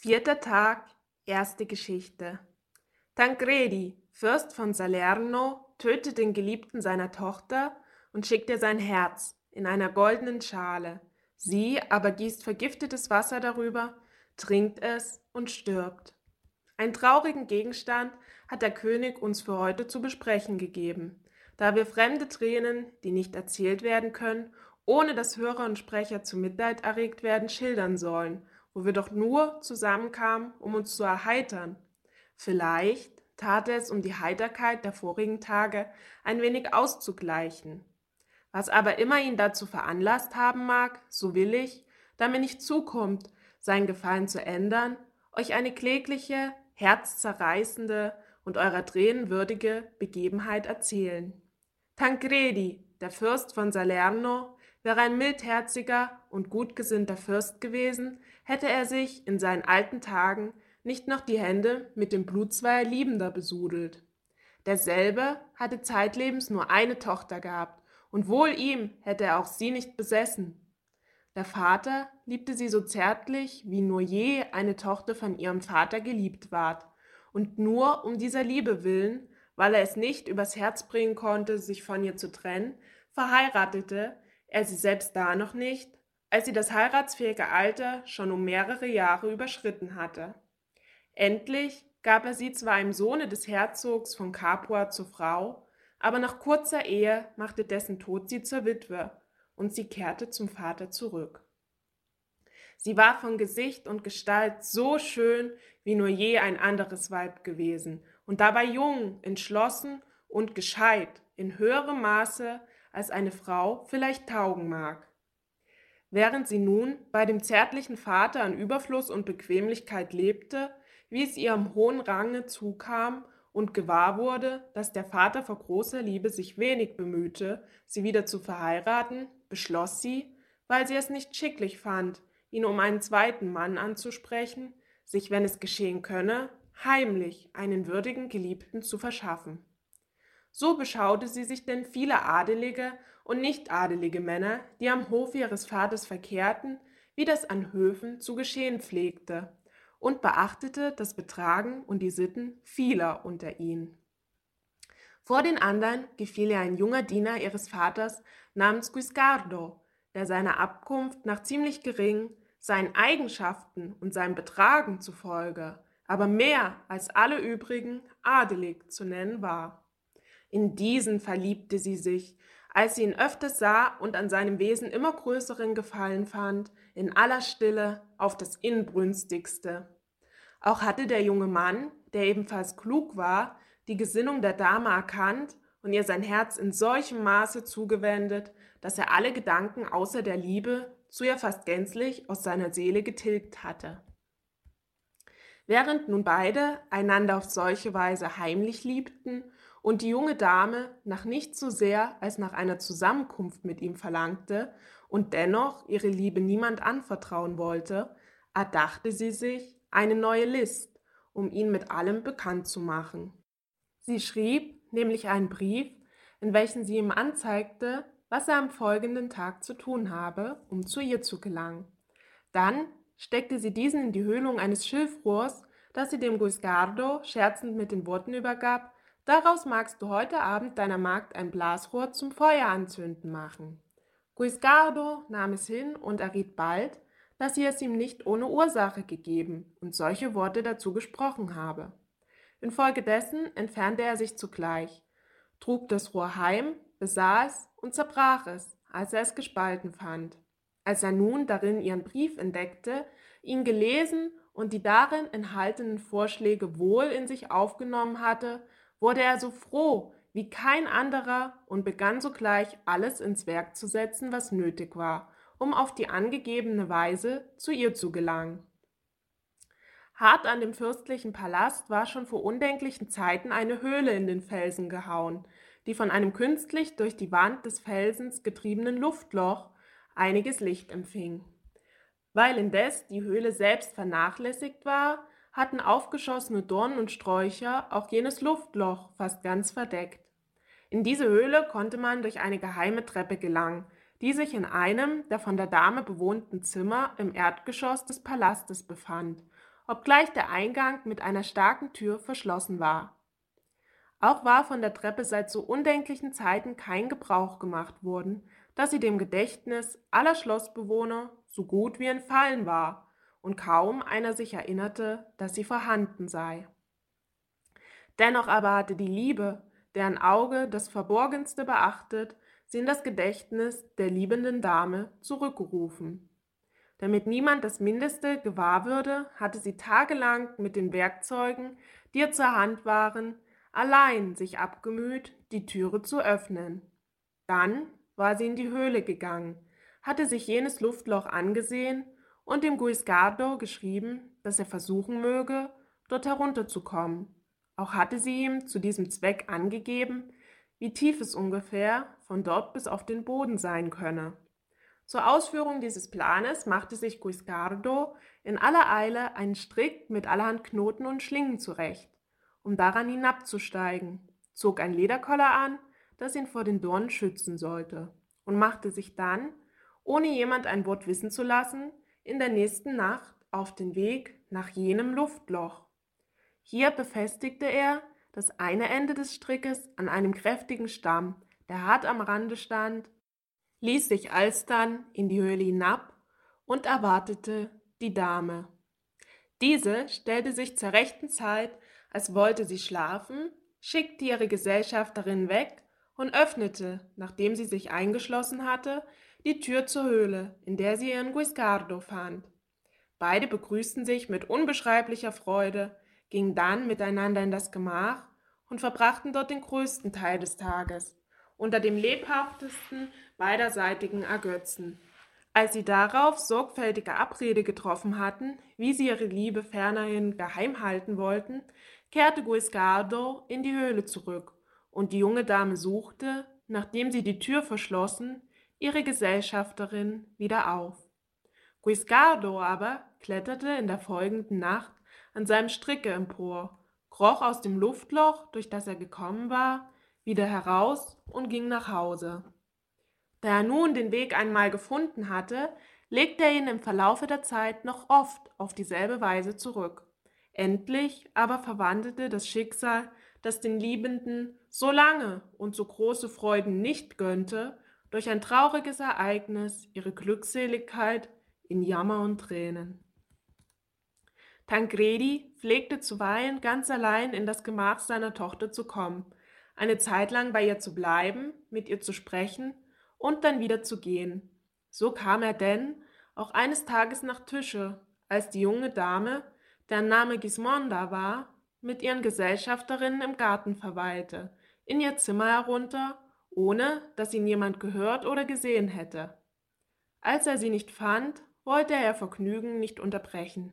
Vierter Tag, erste Geschichte. Tancredi, Fürst von Salerno, tötet den Geliebten seiner Tochter und schickt ihr sein Herz in einer goldenen Schale. Sie aber gießt vergiftetes Wasser darüber, trinkt es und stirbt. Einen traurigen Gegenstand hat der König uns für heute zu besprechen gegeben, da wir fremde Tränen, die nicht erzählt werden können, ohne dass Hörer und Sprecher zu Mitleid erregt werden, schildern sollen wo wir doch nur zusammenkamen, um uns zu erheitern. Vielleicht tat er es, um die Heiterkeit der vorigen Tage ein wenig auszugleichen. Was aber immer ihn dazu veranlasst haben mag, so will ich, da mir nicht zukommt, sein Gefallen zu ändern, euch eine klägliche, herzzerreißende und eurer Tränen würdige Begebenheit erzählen. Tancredi, der Fürst von Salerno, wäre ein mildherziger und gutgesinnter Fürst gewesen, hätte er sich in seinen alten Tagen nicht noch die Hände mit dem Blut zweier Liebender besudelt. Derselbe hatte zeitlebens nur eine Tochter gehabt, und wohl ihm hätte er auch sie nicht besessen. Der Vater liebte sie so zärtlich, wie nur je eine Tochter von ihrem Vater geliebt ward, und nur um dieser Liebe willen, weil er es nicht übers Herz bringen konnte, sich von ihr zu trennen, verheiratete er sie selbst da noch nicht, als sie das heiratsfähige Alter schon um mehrere Jahre überschritten hatte. Endlich gab er sie zwar einem Sohne des Herzogs von Capua zur Frau, aber nach kurzer Ehe machte dessen Tod sie zur Witwe und sie kehrte zum Vater zurück. Sie war von Gesicht und Gestalt so schön wie nur je ein anderes Weib gewesen und dabei jung, entschlossen und gescheit in höherem Maße, als eine Frau vielleicht taugen mag. Während sie nun bei dem zärtlichen Vater an Überfluss und Bequemlichkeit lebte, wie es ihrem hohen Range zukam und gewahr wurde, dass der Vater vor großer Liebe sich wenig bemühte, sie wieder zu verheiraten, beschloss sie, weil sie es nicht schicklich fand, ihn um einen zweiten Mann anzusprechen, sich, wenn es geschehen könne, heimlich einen würdigen Geliebten zu verschaffen. So beschaute sie sich denn viele adelige und nicht adelige Männer, die am Hof ihres Vaters verkehrten, wie das an Höfen zu geschehen pflegte, und beachtete das Betragen und die Sitten vieler unter ihnen. Vor den anderen gefiel ihr ein junger Diener ihres Vaters namens Guiscardo, der seiner Abkunft nach ziemlich gering, seinen Eigenschaften und seinem Betragen zufolge, aber mehr als alle übrigen adelig zu nennen war. In diesen verliebte sie sich, als sie ihn öfters sah und an seinem Wesen immer größeren Gefallen fand, in aller Stille, auf das inbrünstigste. Auch hatte der junge Mann, der ebenfalls klug war, die Gesinnung der Dame erkannt und ihr sein Herz in solchem Maße zugewendet, dass er alle Gedanken außer der Liebe zu ihr fast gänzlich aus seiner Seele getilgt hatte. Während nun beide einander auf solche Weise heimlich liebten und die junge Dame nach nichts so sehr als nach einer Zusammenkunft mit ihm verlangte und dennoch ihre Liebe niemand anvertrauen wollte, erdachte sie sich eine neue List, um ihn mit allem bekannt zu machen. Sie schrieb nämlich einen Brief, in welchem sie ihm anzeigte, was er am folgenden Tag zu tun habe, um zu ihr zu gelangen. Dann steckte sie diesen in die Höhlung eines Schilfrohrs, das sie dem Guiscardo scherzend mit den Worten übergab, Daraus magst du heute Abend deiner Magd ein Blasrohr zum Feuer anzünden machen. Guiscardo nahm es hin und erriet bald, dass sie es ihm nicht ohne Ursache gegeben und solche Worte dazu gesprochen habe. Infolgedessen entfernte er sich zugleich, trug das Rohr heim, besah es und zerbrach es, als er es gespalten fand. Als er nun darin ihren Brief entdeckte, ihn gelesen und die darin enthaltenen Vorschläge wohl in sich aufgenommen hatte, wurde er so froh wie kein anderer und begann sogleich alles ins Werk zu setzen, was nötig war, um auf die angegebene Weise zu ihr zu gelangen. Hart an dem fürstlichen Palast war schon vor undenklichen Zeiten eine Höhle in den Felsen gehauen, die von einem künstlich durch die Wand des Felsens getriebenen Luftloch einiges Licht empfing. Weil indes die Höhle selbst vernachlässigt war, hatten aufgeschossene Dornen und Sträucher auch jenes Luftloch fast ganz verdeckt. In diese Höhle konnte man durch eine geheime Treppe gelangen, die sich in einem der von der Dame bewohnten Zimmer im Erdgeschoss des Palastes befand, obgleich der Eingang mit einer starken Tür verschlossen war. Auch war von der Treppe seit so undenklichen Zeiten kein Gebrauch gemacht worden, dass sie dem Gedächtnis aller Schlossbewohner so gut wie entfallen war und kaum einer sich erinnerte, dass sie vorhanden sei. Dennoch aber hatte die Liebe, deren Auge das Verborgenste beachtet, sie in das Gedächtnis der liebenden Dame zurückgerufen. Damit niemand das Mindeste gewahr würde, hatte sie tagelang mit den Werkzeugen, die ihr zur Hand waren, allein sich abgemüht, die Türe zu öffnen. Dann war sie in die Höhle gegangen, hatte sich jenes Luftloch angesehen und dem Guiscardo geschrieben, dass er versuchen möge, dort herunterzukommen. Auch hatte sie ihm zu diesem Zweck angegeben, wie tief es ungefähr von dort bis auf den Boden sein könne. Zur Ausführung dieses Planes machte sich Guiscardo in aller Eile einen Strick mit allerhand Knoten und Schlingen zurecht, um daran hinabzusteigen, zog ein Lederkoller an, das ihn vor den Dornen schützen sollte, und machte sich dann, ohne jemand ein Wort wissen zu lassen, in der nächsten Nacht auf den Weg nach jenem Luftloch. Hier befestigte er das eine Ende des Strickes an einem kräftigen Stamm, der hart am Rande stand, ließ sich alsdann in die Höhle hinab und erwartete die Dame. Diese stellte sich zur rechten Zeit, als wollte sie schlafen, schickte ihre Gesellschafterin weg und öffnete, nachdem sie sich eingeschlossen hatte, die Tür zur Höhle, in der sie ihren Guiscardo fand. Beide begrüßten sich mit unbeschreiblicher Freude, gingen dann miteinander in das Gemach und verbrachten dort den größten Teil des Tages, unter dem lebhaftesten beiderseitigen Ergötzen. Als sie darauf sorgfältige Abrede getroffen hatten, wie sie ihre Liebe fernerhin geheim halten wollten, kehrte Guiscardo in die Höhle zurück, und die junge Dame suchte, nachdem sie die Tür verschlossen, ihre Gesellschafterin wieder auf. Guiscardo aber kletterte in der folgenden Nacht an seinem Stricke empor, kroch aus dem Luftloch, durch das er gekommen war, wieder heraus und ging nach Hause. Da er nun den Weg einmal gefunden hatte, legte er ihn im Verlaufe der Zeit noch oft auf dieselbe Weise zurück. Endlich aber verwandelte das Schicksal, das den Liebenden so lange und so große Freuden nicht gönnte, durch ein trauriges Ereignis ihre Glückseligkeit in Jammer und Tränen. Tancredi pflegte zuweilen ganz allein in das Gemach seiner Tochter zu kommen, eine Zeit lang bei ihr zu bleiben, mit ihr zu sprechen und dann wieder zu gehen. So kam er denn auch eines Tages nach Tische, als die junge Dame, deren Name Gismonda war, mit ihren Gesellschafterinnen im Garten verweilte, in ihr Zimmer herunter, ohne dass ihn jemand gehört oder gesehen hätte. Als er sie nicht fand, wollte er ihr Vergnügen nicht unterbrechen.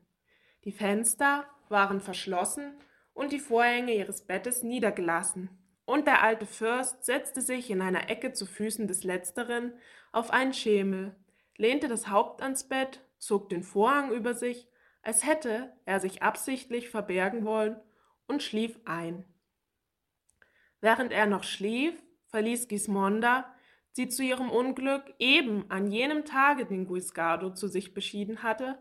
Die Fenster waren verschlossen und die Vorhänge ihres Bettes niedergelassen, und der alte Fürst setzte sich in einer Ecke zu Füßen des Letzteren auf einen Schemel, lehnte das Haupt ans Bett, zog den Vorhang über sich, als hätte er sich absichtlich verbergen wollen, und schlief ein. Während er noch schlief, verließ Gismonda, die zu ihrem Unglück eben an jenem Tage den Guiscardo zu sich beschieden hatte,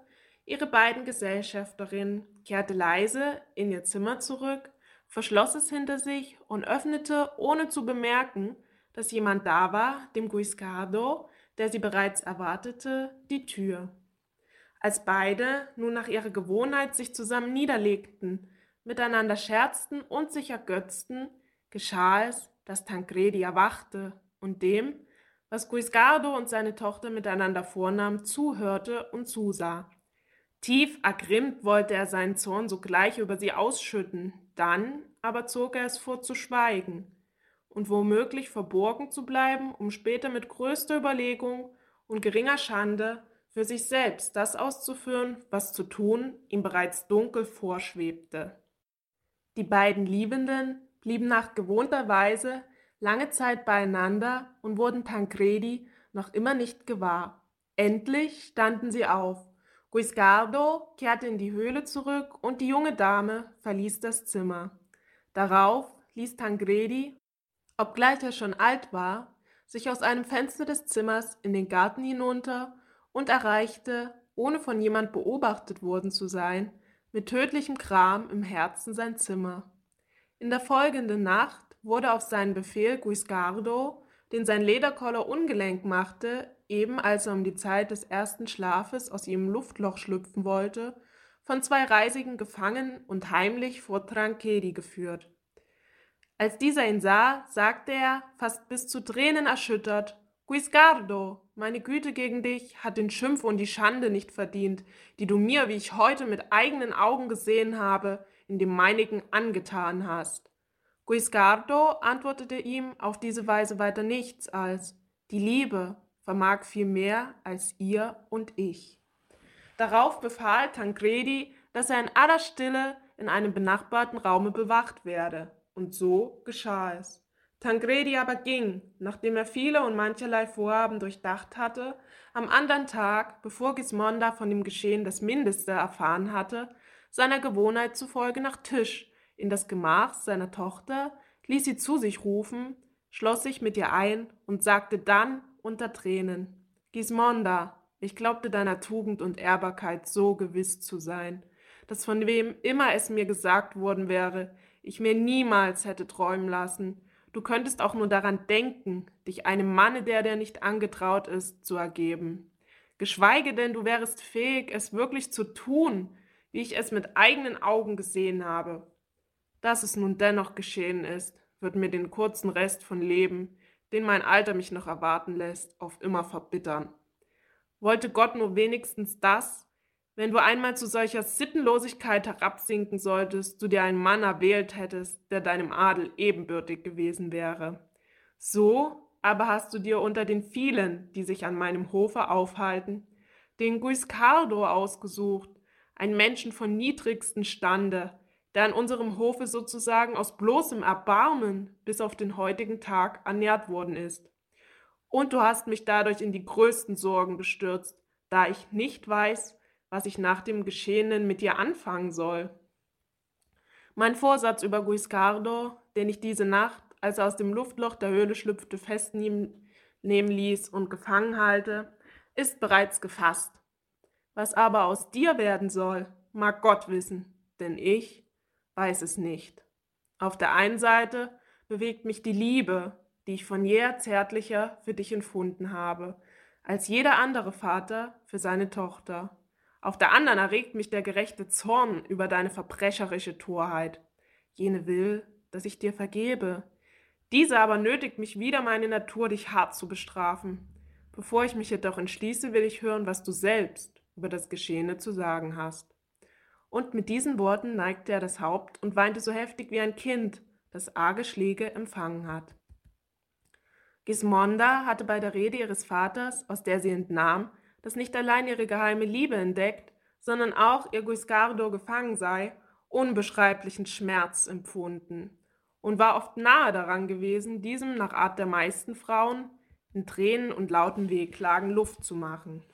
Ihre beiden Gesellschafterinnen kehrte leise in ihr Zimmer zurück, verschloss es hinter sich und öffnete, ohne zu bemerken, dass jemand da war, dem Guiscardo, der sie bereits erwartete, die Tür. Als beide nun nach ihrer Gewohnheit sich zusammen niederlegten, miteinander scherzten und sich ergötzten, geschah es, dass Tancredi erwachte und dem, was Guiscardo und seine Tochter miteinander vornahmen, zuhörte und zusah. Tief ergrimmt wollte er seinen Zorn sogleich über sie ausschütten, dann aber zog er es vor zu schweigen und womöglich verborgen zu bleiben, um später mit größter Überlegung und geringer Schande für sich selbst das auszuführen, was zu tun ihm bereits dunkel vorschwebte. Die beiden Liebenden blieben nach gewohnter Weise lange Zeit beieinander und wurden Tancredi noch immer nicht gewahr. Endlich standen sie auf, Guiscardo kehrte in die Höhle zurück und die junge Dame verließ das Zimmer. Darauf ließ Tancredi, obgleich er schon alt war, sich aus einem Fenster des Zimmers in den Garten hinunter und erreichte, ohne von jemand beobachtet worden zu sein, mit tödlichem Kram im Herzen sein Zimmer. In der folgenden Nacht wurde auf seinen Befehl Guiscardo, den sein Lederkoller ungelenk machte, eben als er um die Zeit des ersten Schlafes aus ihrem Luftloch schlüpfen wollte, von zwei Reisigen gefangen und heimlich vor Tranchedi geführt. Als dieser ihn sah, sagte er, fast bis zu Tränen erschüttert, Guiscardo, meine Güte gegen dich hat den Schimpf und die Schande nicht verdient, die du mir, wie ich heute mit eigenen Augen gesehen habe, in dem meinigen angetan hast. Guiscardo antwortete ihm auf diese Weise weiter nichts als die Liebe vermag viel mehr als ihr und ich. Darauf befahl Tancredi, dass er in aller Stille in einem benachbarten Raume bewacht werde, und so geschah es. Tancredi aber ging, nachdem er viele und mancherlei Vorhaben durchdacht hatte, am andern Tag, bevor Gismonda von dem Geschehen das Mindeste erfahren hatte, seiner Gewohnheit zufolge nach Tisch, in das Gemach seiner Tochter, ließ sie zu sich rufen, schloss sich mit ihr ein und sagte dann unter Tränen, Gismonda, ich glaubte deiner Tugend und Ehrbarkeit so gewiss zu sein, dass von wem immer es mir gesagt worden wäre, ich mir niemals hätte träumen lassen, du könntest auch nur daran denken, dich einem Manne, der dir nicht angetraut ist, zu ergeben. Geschweige denn, du wärest fähig, es wirklich zu tun, wie ich es mit eigenen Augen gesehen habe. Dass es nun dennoch geschehen ist, wird mir den kurzen Rest von Leben, den mein Alter mich noch erwarten lässt, auf immer verbittern. Wollte Gott nur wenigstens das, wenn du einmal zu solcher Sittenlosigkeit herabsinken solltest, du dir einen Mann erwählt hättest, der deinem Adel ebenbürtig gewesen wäre. So aber hast du dir unter den vielen, die sich an meinem Hofe aufhalten, den Guiscardo ausgesucht, einen Menschen von niedrigstem Stande, der an unserem Hofe sozusagen aus bloßem Erbarmen bis auf den heutigen Tag ernährt worden ist. Und du hast mich dadurch in die größten Sorgen gestürzt, da ich nicht weiß, was ich nach dem Geschehenen mit dir anfangen soll. Mein Vorsatz über Guiscardo, den ich diese Nacht, als er aus dem Luftloch der Höhle schlüpfte, festnehmen ließ und gefangen halte, ist bereits gefasst. Was aber aus dir werden soll, mag Gott wissen, denn ich weiß es nicht. Auf der einen Seite bewegt mich die Liebe, die ich von jeher zärtlicher für dich empfunden habe, als jeder andere Vater für seine Tochter. Auf der anderen erregt mich der gerechte Zorn über deine verbrecherische Torheit. Jene will, dass ich dir vergebe. Diese aber nötigt mich wieder meine Natur, dich hart zu bestrafen. Bevor ich mich jedoch entschließe, will ich hören, was du selbst über das Geschehene zu sagen hast. Und mit diesen Worten neigte er das Haupt und weinte so heftig wie ein Kind, das arge Schläge empfangen hat. Gismonda hatte bei der Rede ihres Vaters, aus der sie entnahm, dass nicht allein ihre geheime Liebe entdeckt, sondern auch ihr Guiscardo gefangen sei, unbeschreiblichen Schmerz empfunden und war oft nahe daran gewesen, diesem nach Art der meisten Frauen in Tränen und lauten Wehklagen Luft zu machen.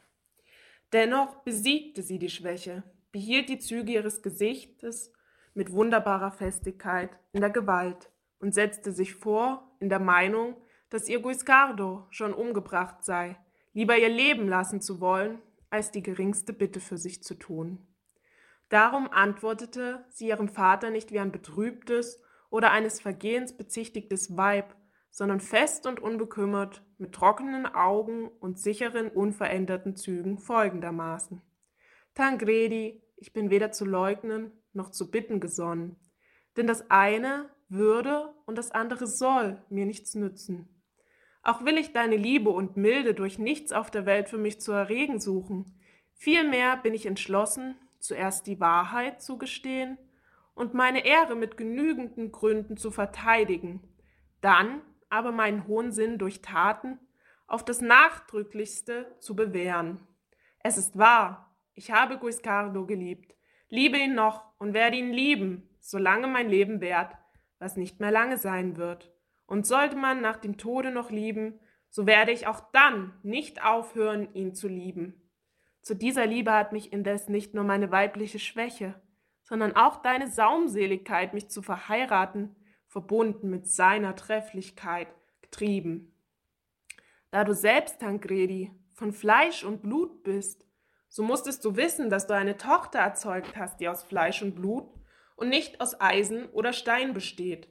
Dennoch besiegte sie die Schwäche, behielt die Züge ihres Gesichtes mit wunderbarer Festigkeit in der Gewalt und setzte sich vor, in der Meinung, dass ihr Guiscardo schon umgebracht sei, lieber ihr Leben lassen zu wollen, als die geringste Bitte für sich zu tun. Darum antwortete sie ihrem Vater nicht wie ein betrübtes oder eines Vergehens bezichtigtes Weib, sondern fest und unbekümmert, mit trockenen Augen und sicheren, unveränderten Zügen folgendermaßen. Tangredi, ich bin weder zu leugnen noch zu bitten gesonnen, denn das eine würde und das andere soll mir nichts nützen. Auch will ich deine Liebe und Milde durch nichts auf der Welt für mich zu erregen suchen. Vielmehr bin ich entschlossen, zuerst die Wahrheit zu gestehen und meine Ehre mit genügenden Gründen zu verteidigen, dann aber meinen hohen Sinn durch Taten auf das Nachdrücklichste zu bewähren. Es ist wahr, ich habe Guiscardo geliebt, liebe ihn noch und werde ihn lieben, solange mein Leben währt, was nicht mehr lange sein wird. Und sollte man nach dem Tode noch lieben, so werde ich auch dann nicht aufhören, ihn zu lieben. Zu dieser Liebe hat mich indes nicht nur meine weibliche Schwäche, sondern auch deine Saumseligkeit, mich zu verheiraten, verbunden mit seiner Trefflichkeit, getrieben. Da du selbst, Tancredi, von Fleisch und Blut bist, so musstest du wissen, dass du eine Tochter erzeugt hast, die aus Fleisch und Blut und nicht aus Eisen oder Stein besteht.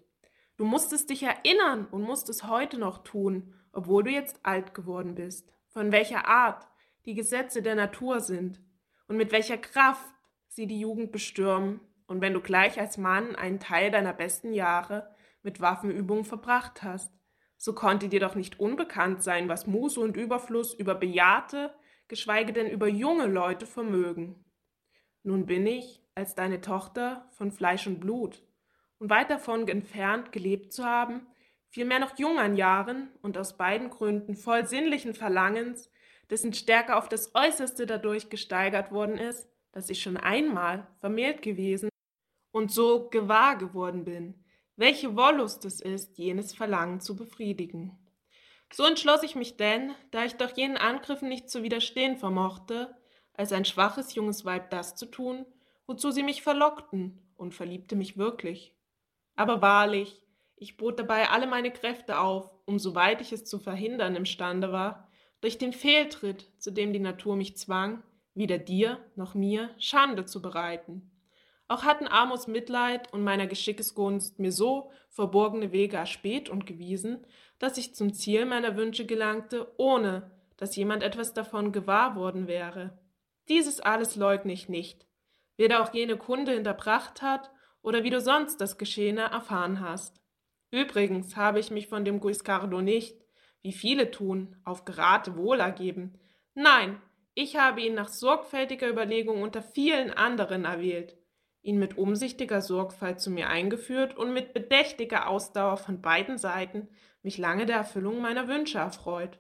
Du musstest dich erinnern und musst es heute noch tun, obwohl du jetzt alt geworden bist, von welcher Art die Gesetze der Natur sind und mit welcher Kraft sie die Jugend bestürmen, und wenn du gleich als Mann einen Teil deiner besten Jahre mit Waffenübungen verbracht hast, so konnte dir doch nicht unbekannt sein, was Muße und Überfluss über bejahrte, geschweige denn über junge Leute vermögen. Nun bin ich, als deine Tochter, von Fleisch und Blut, und weit davon entfernt gelebt zu haben, vielmehr noch jung an Jahren und aus beiden Gründen voll sinnlichen Verlangens, dessen Stärke auf das Äußerste dadurch gesteigert worden ist, dass ich schon einmal vermählt gewesen und so gewahr geworden bin, welche Wollust es ist, jenes Verlangen zu befriedigen. So entschloss ich mich denn, da ich doch jenen Angriffen nicht zu widerstehen vermochte, als ein schwaches junges Weib das zu tun, wozu sie mich verlockten, und verliebte mich wirklich. Aber wahrlich, ich bot dabei alle meine Kräfte auf, um soweit ich es zu verhindern imstande war, durch den Fehltritt, zu dem die Natur mich zwang, weder dir noch mir Schande zu bereiten. Auch hatten Amos Mitleid und meiner Geschickesgunst mir so verborgene Wege erspäht und gewiesen, dass ich zum Ziel meiner Wünsche gelangte, ohne dass jemand etwas davon gewahr worden wäre. Dieses alles leugne ich nicht, weder auch jene Kunde hinterbracht hat oder wie du sonst das Geschehene erfahren hast. Übrigens habe ich mich von dem Guiscardo nicht, wie viele tun, auf Gerate wohl ergeben. Nein, ich habe ihn nach sorgfältiger Überlegung unter vielen anderen erwählt, ihn mit umsichtiger Sorgfalt zu mir eingeführt und mit bedächtiger Ausdauer von beiden Seiten mich lange der Erfüllung meiner Wünsche erfreut.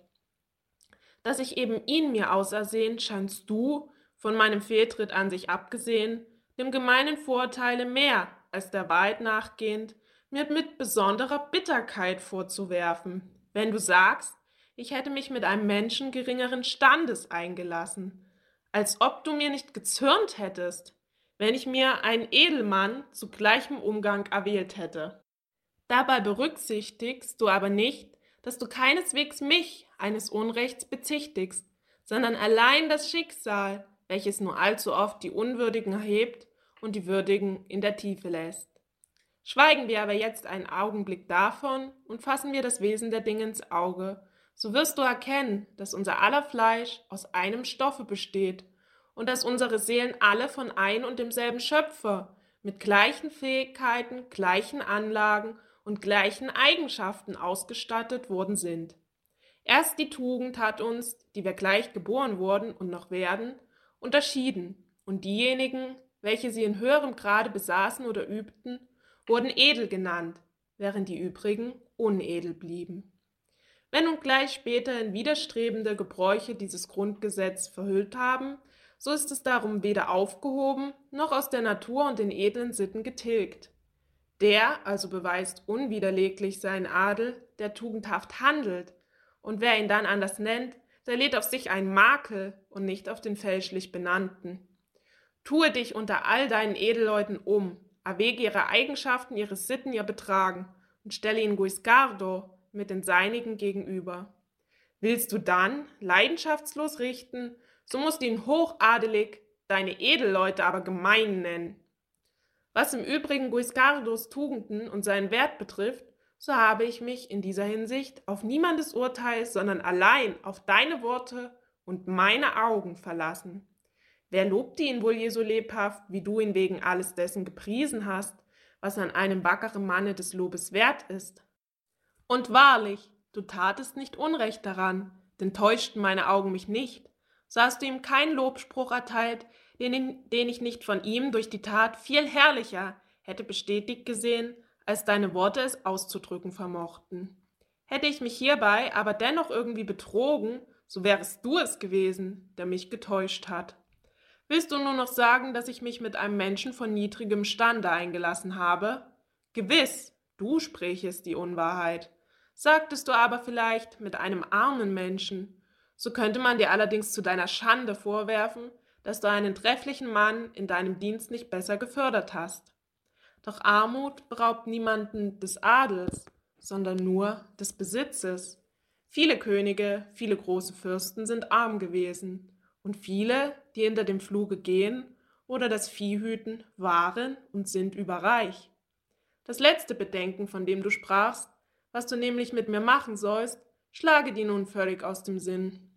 Dass ich eben ihn mir ausersehen, scheinst du, von meinem Fehltritt an sich abgesehen, dem gemeinen Vorteile mehr als der Wahrheit nachgehend, mir mit besonderer Bitterkeit vorzuwerfen, wenn du sagst, ich hätte mich mit einem Menschen geringeren Standes eingelassen, als ob du mir nicht gezürnt hättest, wenn ich mir einen Edelmann zu gleichem Umgang erwählt hätte. Dabei berücksichtigst du aber nicht, dass du keineswegs mich eines Unrechts bezichtigst, sondern allein das Schicksal, welches nur allzu oft die Unwürdigen erhebt und die Würdigen in der Tiefe lässt. Schweigen wir aber jetzt einen Augenblick davon und fassen wir das Wesen der Dinge ins Auge, so wirst du erkennen, dass unser aller Fleisch aus einem Stoffe besteht und dass unsere Seelen alle von ein und demselben Schöpfer mit gleichen Fähigkeiten, gleichen Anlagen und gleichen Eigenschaften ausgestattet worden sind. Erst die Tugend hat uns, die wir gleich geboren wurden und noch werden, unterschieden, und diejenigen, welche sie in höherem Grade besaßen oder übten, wurden edel genannt, während die übrigen unedel blieben. Wenn nun gleich später widerstrebende Gebräuche dieses Grundgesetz verhüllt haben, so ist es darum weder aufgehoben noch aus der Natur und den edlen Sitten getilgt. Der also beweist unwiderleglich seinen Adel, der tugendhaft handelt, und wer ihn dann anders nennt, der lädt auf sich einen Makel und nicht auf den fälschlich benannten. Tue dich unter all deinen Edelleuten um, erwäge ihre Eigenschaften, ihre Sitten, ihr Betragen und stelle ihn Guiscardo mit den seinigen gegenüber. Willst du dann leidenschaftslos richten so musst du ihn hochadelig, deine Edelleute aber gemein nennen. Was im Übrigen Guiscardos Tugenden und seinen Wert betrifft, so habe ich mich in dieser Hinsicht auf niemandes Urteil, sondern allein auf deine Worte und meine Augen verlassen. Wer lobte ihn wohl je so lebhaft, wie du ihn wegen alles dessen gepriesen hast, was an einem wackeren Manne des Lobes wert ist? Und wahrlich, du tatest nicht Unrecht daran, denn täuschten meine Augen mich nicht, so hast du ihm keinen Lobspruch erteilt, den, den ich nicht von ihm durch die Tat viel herrlicher hätte bestätigt gesehen, als deine Worte es auszudrücken vermochten. Hätte ich mich hierbei aber dennoch irgendwie betrogen, so wärest du es gewesen, der mich getäuscht hat. Willst du nur noch sagen, dass ich mich mit einem Menschen von niedrigem Stande eingelassen habe? Gewiss, du sprächest die Unwahrheit. Sagtest du aber vielleicht mit einem armen Menschen, so könnte man dir allerdings zu deiner Schande vorwerfen, dass du einen trefflichen Mann in deinem Dienst nicht besser gefördert hast. Doch Armut beraubt niemanden des Adels, sondern nur des Besitzes. Viele Könige, viele große Fürsten sind arm gewesen, und viele, die hinter dem Pfluge gehen oder das Vieh hüten, waren und sind überreich. Das letzte Bedenken, von dem du sprachst, was du nämlich mit mir machen sollst, schlage dir nun völlig aus dem Sinn.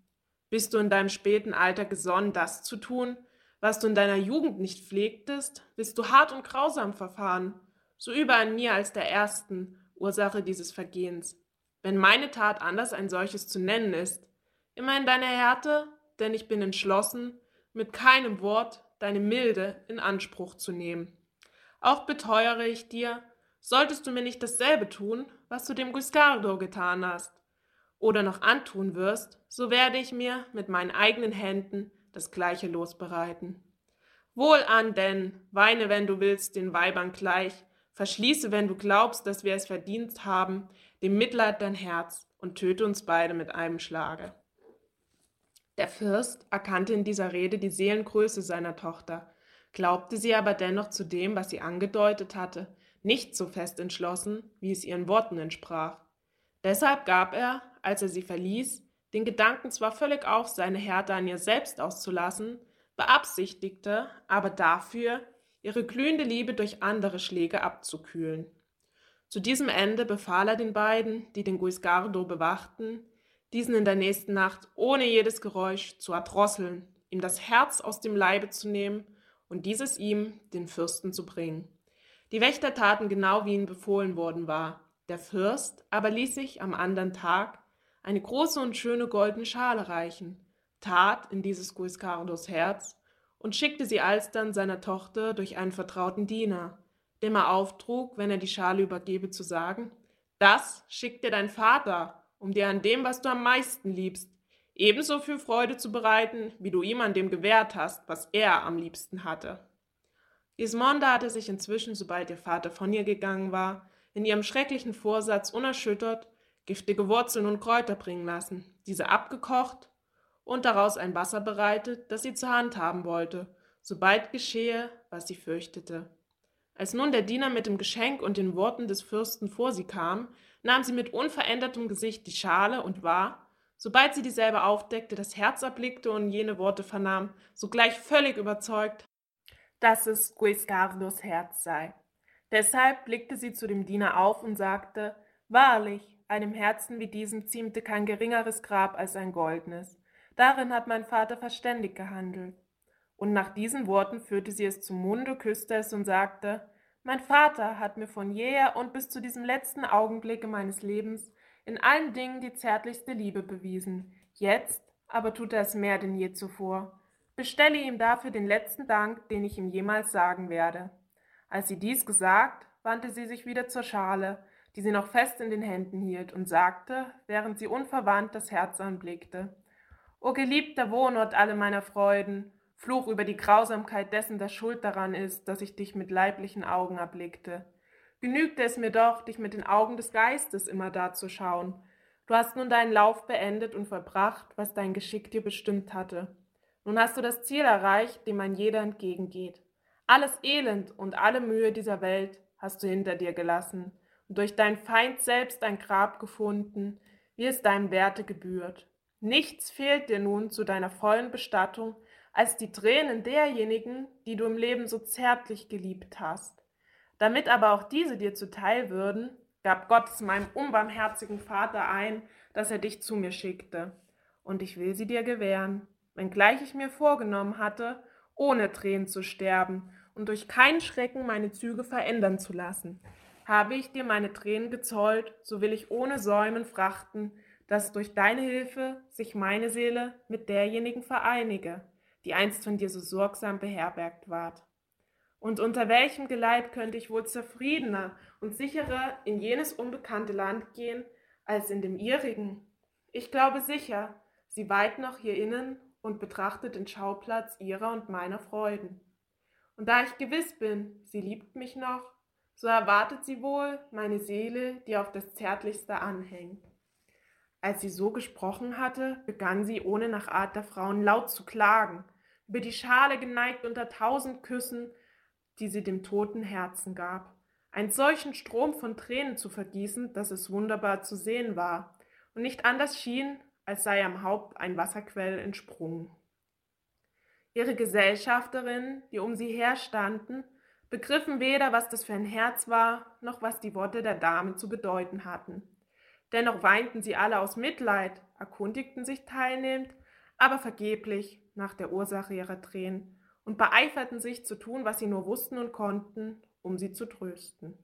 Bist du in deinem späten Alter gesonnen, das zu tun, was du in deiner Jugend nicht pflegtest, willst du hart und grausam verfahren, so übe an mir als der ersten Ursache dieses Vergehens. Wenn meine Tat anders ein solches zu nennen ist, immer in deiner Härte, denn ich bin entschlossen, mit keinem Wort deine Milde in Anspruch zu nehmen. Auch beteuere ich dir, solltest du mir nicht dasselbe tun, was du dem Guiscardo getan hast, oder noch antun wirst, so werde ich mir mit meinen eigenen Händen das gleiche losbereiten. Wohlan denn, weine, wenn du willst, den Weibern gleich, verschließe, wenn du glaubst, dass wir es verdient haben, dem Mitleid dein Herz und töte uns beide mit einem Schlage. Der Fürst erkannte in dieser Rede die Seelengröße seiner Tochter, glaubte sie aber dennoch zu dem, was sie angedeutet hatte, nicht so fest entschlossen, wie es ihren Worten entsprach. Deshalb gab er, als er sie verließ, den Gedanken zwar völlig auf, seine Härte an ihr selbst auszulassen, beabsichtigte aber dafür, ihre glühende Liebe durch andere Schläge abzukühlen. Zu diesem Ende befahl er den beiden, die den Guiscardo bewachten, diesen in der nächsten Nacht ohne jedes Geräusch zu erdrosseln, ihm das Herz aus dem Leibe zu nehmen und dieses ihm, den Fürsten, zu bringen. Die Wächter taten genau, wie ihnen befohlen worden war. Der Fürst aber ließ sich am andern Tag eine große und schöne goldene Schale reichen, tat in dieses Guiscardos Herz und schickte sie alsdann seiner Tochter durch einen vertrauten Diener, dem er auftrug, wenn er die Schale übergebe, zu sagen, das schickt dir dein Vater, um dir an dem, was du am meisten liebst, ebenso viel Freude zu bereiten, wie du ihm an dem gewährt hast, was er am liebsten hatte. Gismonda hatte sich inzwischen, sobald ihr Vater von ihr gegangen war, in ihrem schrecklichen Vorsatz unerschüttert giftige Wurzeln und Kräuter bringen lassen, diese abgekocht und daraus ein Wasser bereitet, das sie zur Hand haben wollte, sobald geschehe, was sie fürchtete. Als nun der Diener mit dem Geschenk und den Worten des Fürsten vor sie kam, nahm sie mit unverändertem Gesicht die Schale und war, sobald sie dieselbe aufdeckte, das Herz erblickte und jene Worte vernahm, sogleich völlig überzeugt, dass es Guiscardos Herz sei. Deshalb blickte sie zu dem Diener auf und sagte, Wahrlich, einem Herzen wie diesem ziemte kein geringeres Grab als ein goldnes. Darin hat mein Vater verständig gehandelt. Und nach diesen Worten führte sie es zum Munde, küsste es und sagte, Mein Vater hat mir von jeher und bis zu diesem letzten Augenblicke meines Lebens in allen Dingen die zärtlichste Liebe bewiesen. Jetzt aber tut er es mehr denn je zuvor. Bestelle ihm dafür den letzten Dank, den ich ihm jemals sagen werde. Als sie dies gesagt, wandte sie sich wieder zur Schale, die sie noch fest in den Händen hielt, und sagte, während sie unverwandt das Herz anblickte, O geliebter Wohnort alle meiner Freuden, Fluch über die Grausamkeit dessen, der schuld daran ist, dass ich dich mit leiblichen Augen erblickte. Genügte es mir doch, dich mit den Augen des Geistes immer da zu schauen. Du hast nun deinen Lauf beendet und vollbracht, was dein Geschick dir bestimmt hatte. Nun hast du das Ziel erreicht, dem ein jeder entgegengeht. Alles Elend und alle Mühe dieser Welt hast du hinter dir gelassen und durch dein Feind selbst ein Grab gefunden, wie es deinem Werte gebührt. Nichts fehlt dir nun zu deiner vollen Bestattung als die Tränen derjenigen, die du im Leben so zärtlich geliebt hast. Damit aber auch diese dir zuteil würden, gab Gott es meinem unbarmherzigen Vater ein, dass er dich zu mir schickte. Und ich will sie dir gewähren, wenngleich ich mir vorgenommen hatte, ohne Tränen zu sterben und durch keinen Schrecken meine Züge verändern zu lassen. Habe ich dir meine Tränen gezollt, so will ich ohne Säumen frachten, dass durch deine Hilfe sich meine Seele mit derjenigen vereinige, die einst von dir so sorgsam beherbergt ward. Und unter welchem Geleit könnte ich wohl zufriedener und sicherer in jenes unbekannte Land gehen, als in dem ihrigen? Ich glaube sicher, sie weilt noch hier innen und betrachtet den Schauplatz ihrer und meiner Freuden. Und da ich gewiss bin, sie liebt mich noch, so erwartet sie wohl meine Seele, die auf das Zärtlichste anhängt. Als sie so gesprochen hatte, begann sie, ohne nach Art der Frauen laut zu klagen, über die Schale geneigt unter tausend Küssen, die sie dem toten Herzen gab, einen solchen Strom von Tränen zu vergießen, dass es wunderbar zu sehen war und nicht anders schien, als sei am Haupt ein Wasserquell entsprungen. Ihre Gesellschafterinnen, die um sie her standen, begriffen weder, was das für ein Herz war, noch was die Worte der Dame zu bedeuten hatten. Dennoch weinten sie alle aus Mitleid, erkundigten sich teilnehmend, aber vergeblich nach der Ursache ihrer Tränen und beeiferten sich zu tun, was sie nur wussten und konnten, um sie zu trösten.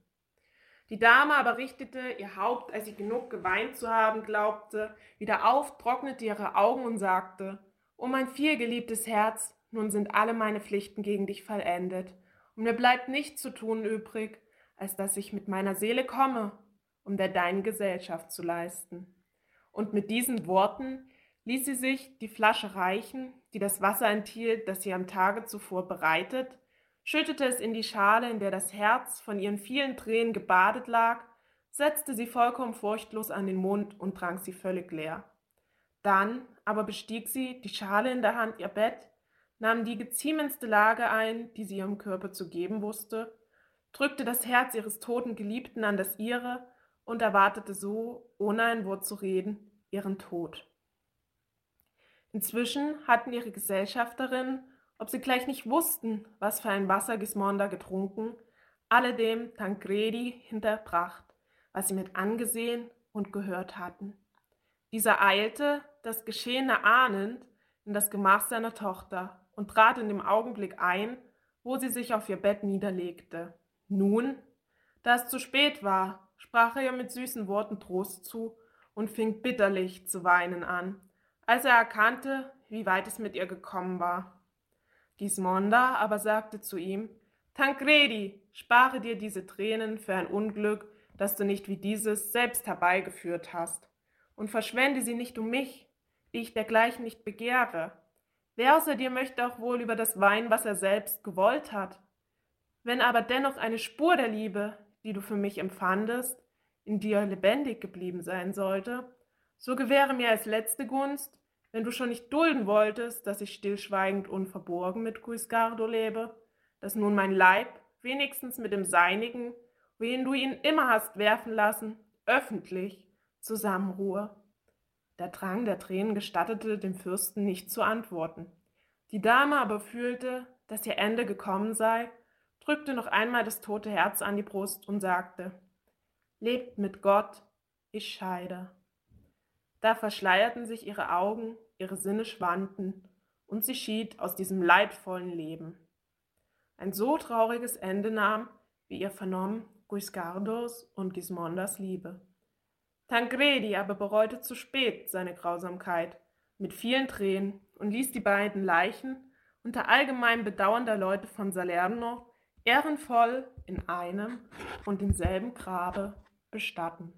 Die Dame aber richtete ihr Haupt, als sie genug geweint zu haben glaubte, wieder auf, trocknete ihre Augen und sagte, O mein vielgeliebtes Herz, nun sind alle meine Pflichten gegen dich vollendet, und mir bleibt nichts zu tun übrig, als dass ich mit meiner Seele komme, um der deinen Gesellschaft zu leisten. Und mit diesen Worten ließ sie sich die Flasche reichen, die das Wasser enthielt, das sie am Tage zuvor bereitet, schüttete es in die Schale, in der das Herz von ihren vielen Tränen gebadet lag, setzte sie vollkommen furchtlos an den Mund und trank sie völlig leer. Dann aber bestieg sie, die Schale in der Hand, ihr Bett, nahm die geziemenste Lage ein, die sie ihrem Körper zu geben wusste, drückte das Herz ihres toten Geliebten an das ihre und erwartete so, ohne ein Wort zu reden, ihren Tod. Inzwischen hatten ihre Gesellschafterinnen, ob sie gleich nicht wussten, was für ein Wasser Gismonda getrunken, alledem Tancredi hinterbracht, was sie mit angesehen und gehört hatten. Dieser eilte, das Geschehene ahnend, in das Gemach seiner Tochter und trat in dem Augenblick ein, wo sie sich auf ihr Bett niederlegte. Nun, da es zu spät war, sprach er ihr mit süßen Worten Trost zu und fing bitterlich zu weinen an, als er erkannte, wie weit es mit ihr gekommen war. Gismonda aber sagte zu ihm, Tancredi, spare dir diese Tränen für ein Unglück, das du nicht wie dieses selbst herbeigeführt hast, und verschwende sie nicht um mich, die ich dergleichen nicht begehre. Wer außer dir möchte auch wohl über das weinen, was er selbst gewollt hat? Wenn aber dennoch eine Spur der Liebe, die du für mich empfandest, in dir lebendig geblieben sein sollte, so gewähre mir als letzte Gunst, wenn du schon nicht dulden wolltest, dass ich stillschweigend und verborgen mit Guiscardo lebe, dass nun mein Leib, wenigstens mit dem seinigen, wohin du ihn immer hast werfen lassen, öffentlich zusammenruhe. Der Drang der Tränen gestattete dem Fürsten nicht zu antworten. Die Dame aber fühlte, dass ihr Ende gekommen sei drückte noch einmal das tote Herz an die Brust und sagte, Lebt mit Gott, ich scheide. Da verschleierten sich ihre Augen, ihre Sinne schwanden, und sie schied aus diesem leidvollen Leben. Ein so trauriges Ende nahm, wie ihr vernommen, Guiscardos und Gismondas Liebe. Tancredi aber bereute zu spät seine Grausamkeit mit vielen Tränen und ließ die beiden Leichen unter allgemeinem Bedauern der Leute von Salerno ehrenvoll in einem und demselben Grabe bestatten.